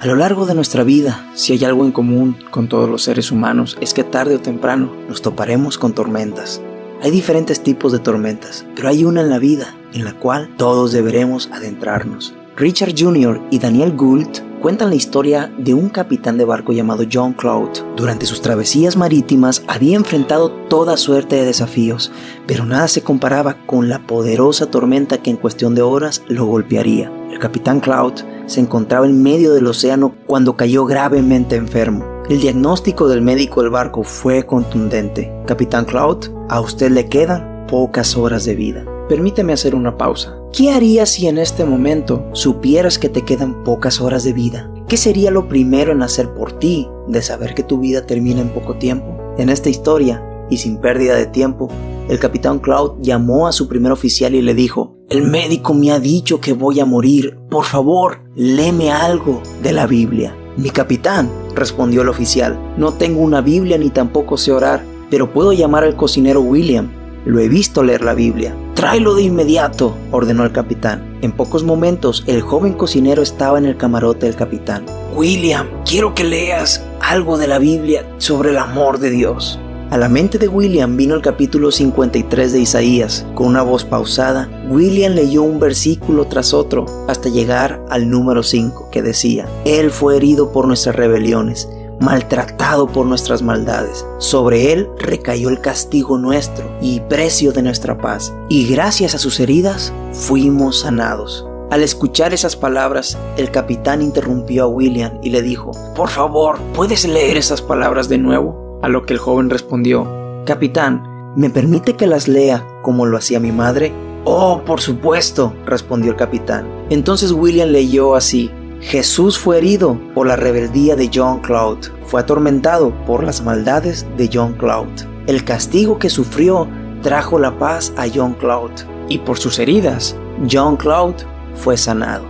A lo largo de nuestra vida, si hay algo en común con todos los seres humanos, es que tarde o temprano nos toparemos con tormentas. Hay diferentes tipos de tormentas, pero hay una en la vida en la cual todos deberemos adentrarnos. Richard Jr. y Daniel Gould cuentan la historia de un capitán de barco llamado John Cloud. Durante sus travesías marítimas había enfrentado toda suerte de desafíos, pero nada se comparaba con la poderosa tormenta que en cuestión de horas lo golpearía. El capitán Cloud se encontraba en medio del océano cuando cayó gravemente enfermo. El diagnóstico del médico del barco fue contundente. Capitán Cloud, a usted le quedan pocas horas de vida. Permíteme hacer una pausa. ¿Qué harías si en este momento supieras que te quedan pocas horas de vida? ¿Qué sería lo primero en hacer por ti de saber que tu vida termina en poco tiempo? En esta historia, y sin pérdida de tiempo, el capitán Cloud llamó a su primer oficial y le dijo, el médico me ha dicho que voy a morir, por favor, léeme algo de la Biblia. Mi capitán, respondió el oficial, no tengo una Biblia ni tampoco sé orar, pero puedo llamar al cocinero William. Lo he visto leer la Biblia. Tráelo de inmediato, ordenó el capitán. En pocos momentos, el joven cocinero estaba en el camarote del capitán. William, quiero que leas algo de la Biblia sobre el amor de Dios. A la mente de William vino el capítulo 53 de Isaías. Con una voz pausada, William leyó un versículo tras otro hasta llegar al número 5 que decía, Él fue herido por nuestras rebeliones, maltratado por nuestras maldades. Sobre Él recayó el castigo nuestro y precio de nuestra paz, y gracias a sus heridas fuimos sanados. Al escuchar esas palabras, el capitán interrumpió a William y le dijo, Por favor, ¿puedes leer esas palabras de nuevo? A lo que el joven respondió, Capitán, ¿me permite que las lea como lo hacía mi madre? Oh, por supuesto, respondió el capitán. Entonces William leyó así, Jesús fue herido por la rebeldía de John Cloud, fue atormentado por las maldades de John Cloud. El castigo que sufrió trajo la paz a John Cloud, y por sus heridas, John Cloud fue sanado.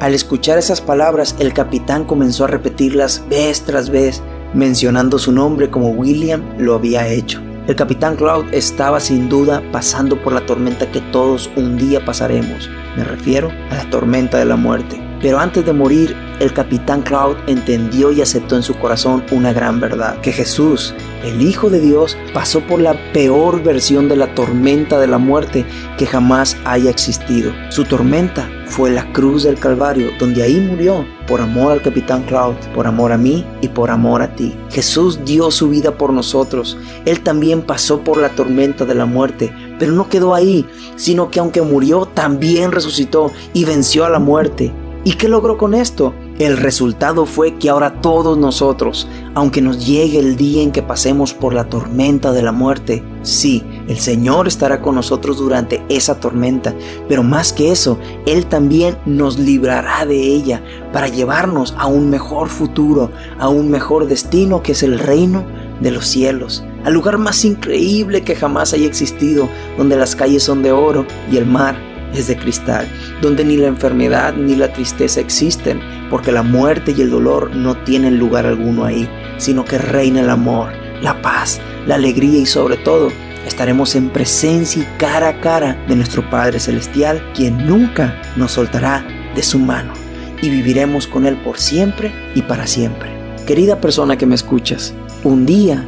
Al escuchar esas palabras, el capitán comenzó a repetirlas vez tras vez mencionando su nombre como William lo había hecho. El capitán Cloud estaba sin duda pasando por la tormenta que todos un día pasaremos. Me refiero a la tormenta de la muerte. Pero antes de morir, el capitán Cloud entendió y aceptó en su corazón una gran verdad, que Jesús, el Hijo de Dios, pasó por la peor versión de la tormenta de la muerte que jamás haya existido. Su tormenta fue la cruz del Calvario, donde ahí murió por amor al capitán Cloud, por amor a mí y por amor a ti. Jesús dio su vida por nosotros. Él también pasó por la tormenta de la muerte, pero no quedó ahí, sino que aunque murió, también resucitó y venció a la muerte. ¿Y qué logró con esto? El resultado fue que ahora todos nosotros, aunque nos llegue el día en que pasemos por la tormenta de la muerte, sí, el Señor estará con nosotros durante esa tormenta, pero más que eso, Él también nos librará de ella para llevarnos a un mejor futuro, a un mejor destino que es el reino de los cielos, al lugar más increíble que jamás haya existido, donde las calles son de oro y el mar es de cristal, donde ni la enfermedad ni la tristeza existen, porque la muerte y el dolor no tienen lugar alguno ahí, sino que reina el amor, la paz, la alegría y sobre todo estaremos en presencia y cara a cara de nuestro Padre Celestial, quien nunca nos soltará de su mano y viviremos con Él por siempre y para siempre. Querida persona que me escuchas, un día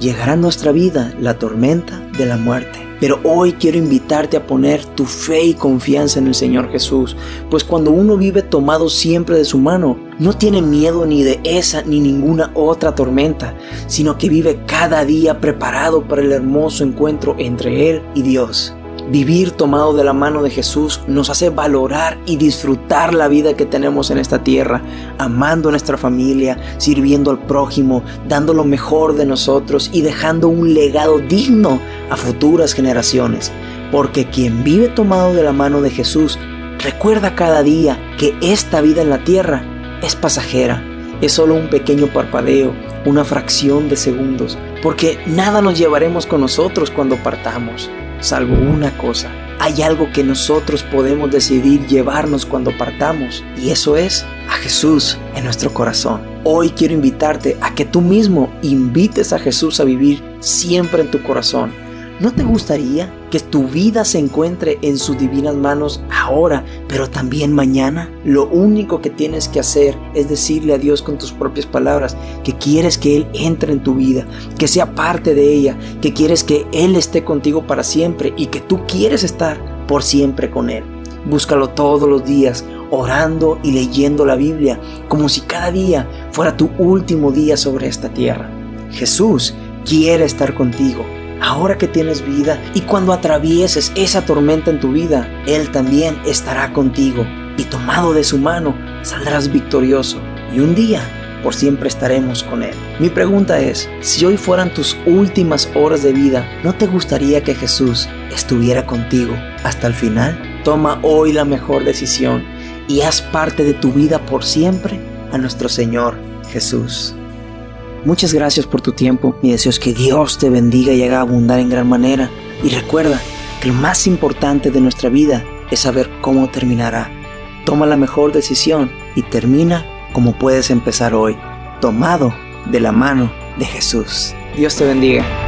llegará a nuestra vida la tormenta de la muerte pero hoy quiero invitarte a poner tu fe y confianza en el Señor Jesús, pues cuando uno vive tomado siempre de su mano, no tiene miedo ni de esa ni ninguna otra tormenta, sino que vive cada día preparado para el hermoso encuentro entre Él y Dios. Vivir tomado de la mano de Jesús nos hace valorar y disfrutar la vida que tenemos en esta tierra, amando nuestra familia, sirviendo al prójimo, dando lo mejor de nosotros y dejando un legado digno a futuras generaciones. Porque quien vive tomado de la mano de Jesús recuerda cada día que esta vida en la tierra es pasajera, es solo un pequeño parpadeo, una fracción de segundos, porque nada nos llevaremos con nosotros cuando partamos salvo una cosa. Hay algo que nosotros podemos decidir llevarnos cuando partamos y eso es a Jesús en nuestro corazón. Hoy quiero invitarte a que tú mismo invites a Jesús a vivir siempre en tu corazón. ¿No te gustaría que tu vida se encuentre en sus divinas manos ahora, pero también mañana? Lo único que tienes que hacer es decirle a Dios con tus propias palabras que quieres que Él entre en tu vida, que sea parte de ella, que quieres que Él esté contigo para siempre y que tú quieres estar por siempre con Él. Búscalo todos los días, orando y leyendo la Biblia, como si cada día fuera tu último día sobre esta tierra. Jesús quiere estar contigo ahora que tienes vida y cuando atravieses esa tormenta en tu vida, Él también estará contigo y tomado de su mano saldrás victorioso y un día por siempre estaremos con Él. Mi pregunta es, si hoy fueran tus últimas horas de vida, ¿no te gustaría que Jesús estuviera contigo hasta el final? Toma hoy la mejor decisión y haz parte de tu vida por siempre a nuestro Señor Jesús. Muchas gracias por tu tiempo. Mi deseo es que Dios te bendiga y haga abundar en gran manera. Y recuerda que lo más importante de nuestra vida es saber cómo terminará. Toma la mejor decisión y termina como puedes empezar hoy, tomado de la mano de Jesús. Dios te bendiga.